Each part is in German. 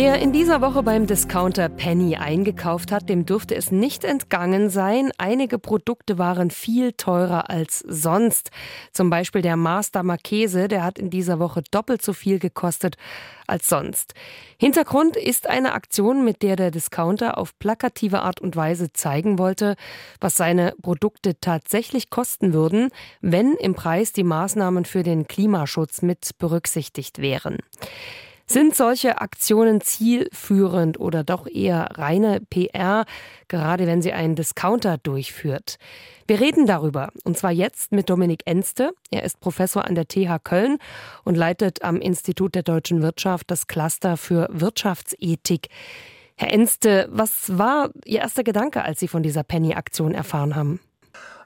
Wer in dieser Woche beim Discounter Penny eingekauft hat, dem dürfte es nicht entgangen sein. Einige Produkte waren viel teurer als sonst. Zum Beispiel der Master Marchese, der hat in dieser Woche doppelt so viel gekostet als sonst. Hintergrund ist eine Aktion, mit der der Discounter auf plakative Art und Weise zeigen wollte, was seine Produkte tatsächlich kosten würden, wenn im Preis die Maßnahmen für den Klimaschutz mit berücksichtigt wären. Sind solche Aktionen zielführend oder doch eher reine PR, gerade wenn sie einen Discounter durchführt? Wir reden darüber, und zwar jetzt mit Dominik Enste. Er ist Professor an der TH Köln und leitet am Institut der deutschen Wirtschaft das Cluster für Wirtschaftsethik. Herr Enste, was war Ihr erster Gedanke, als Sie von dieser Penny-Aktion erfahren haben?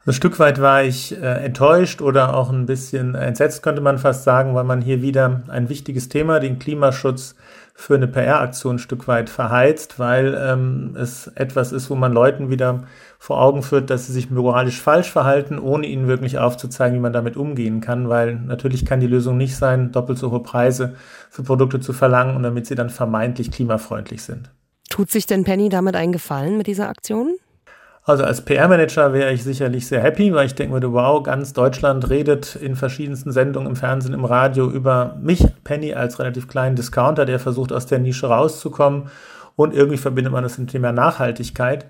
Ein Stück weit war ich äh, enttäuscht oder auch ein bisschen entsetzt, könnte man fast sagen, weil man hier wieder ein wichtiges Thema, den Klimaschutz, für eine PR-Aktion ein Stück weit verheizt, weil ähm, es etwas ist, wo man Leuten wieder vor Augen führt, dass sie sich moralisch falsch verhalten, ohne ihnen wirklich aufzuzeigen, wie man damit umgehen kann, weil natürlich kann die Lösung nicht sein, doppelt so hohe Preise für Produkte zu verlangen und damit sie dann vermeintlich klimafreundlich sind. Tut sich denn Penny damit einen Gefallen mit dieser Aktion? Also als PR-Manager wäre ich sicherlich sehr happy, weil ich denke würde, wow, ganz Deutschland redet in verschiedensten Sendungen im Fernsehen, im Radio über mich, Penny, als relativ kleinen Discounter, der versucht, aus der Nische rauszukommen. Und irgendwie verbindet man das mit dem Thema Nachhaltigkeit.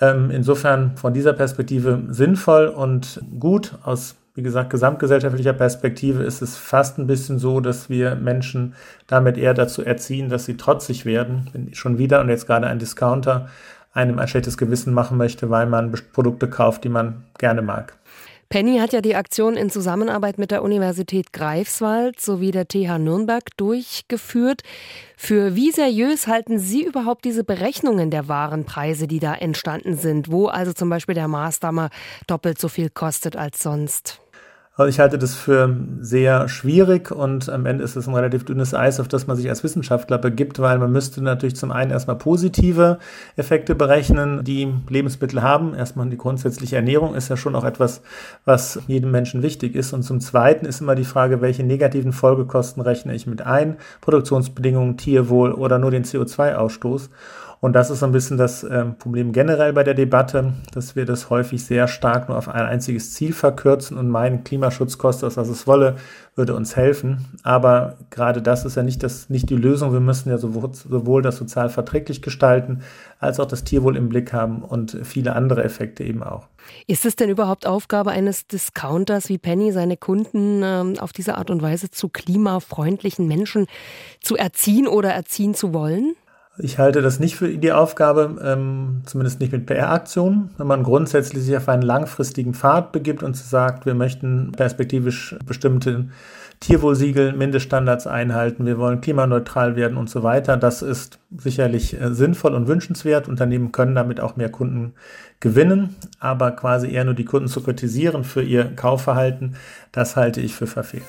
Ähm, insofern von dieser Perspektive sinnvoll und gut. Aus, wie gesagt, gesamtgesellschaftlicher Perspektive ist es fast ein bisschen so, dass wir Menschen damit eher dazu erziehen, dass sie trotzig werden. Wenn schon wieder und jetzt gerade ein Discounter einem ein schlechtes Gewissen machen möchte, weil man Produkte kauft, die man gerne mag. Penny hat ja die Aktion in Zusammenarbeit mit der Universität Greifswald sowie der TH Nürnberg durchgeführt. Für wie seriös halten Sie überhaupt diese Berechnungen der Warenpreise, die da entstanden sind, wo also zum Beispiel der Maßdammer doppelt so viel kostet als sonst? Also ich halte das für sehr schwierig und am Ende ist es ein relativ dünnes Eis, auf das man sich als Wissenschaftler begibt, weil man müsste natürlich zum einen erstmal positive Effekte berechnen, die Lebensmittel haben. Erstmal die grundsätzliche Ernährung ist ja schon auch etwas, was jedem Menschen wichtig ist. Und zum zweiten ist immer die Frage, welche negativen Folgekosten rechne ich mit ein? Produktionsbedingungen, Tierwohl oder nur den CO2-Ausstoß. Und das ist so ein bisschen das äh, Problem generell bei der Debatte, dass wir das häufig sehr stark nur auf ein einziges Ziel verkürzen und meinen, Klimaschutz kostet es, was es wolle, würde uns helfen. Aber gerade das ist ja nicht, das, nicht die Lösung. Wir müssen ja sowohl, sowohl das sozial verträglich gestalten, als auch das Tierwohl im Blick haben und viele andere Effekte eben auch. Ist es denn überhaupt Aufgabe eines Discounters wie Penny, seine Kunden ähm, auf diese Art und Weise zu klimafreundlichen Menschen zu erziehen oder erziehen zu wollen? Ich halte das nicht für die Aufgabe, ähm, zumindest nicht mit PR-Aktionen, wenn man grundsätzlich sich auf einen langfristigen Pfad begibt und sagt, wir möchten perspektivisch bestimmte Tierwohlsiegel, Mindeststandards einhalten, wir wollen klimaneutral werden und so weiter. Das ist sicherlich äh, sinnvoll und wünschenswert. Unternehmen können damit auch mehr Kunden gewinnen, aber quasi eher nur die Kunden zu kritisieren für ihr Kaufverhalten, das halte ich für verfehlt.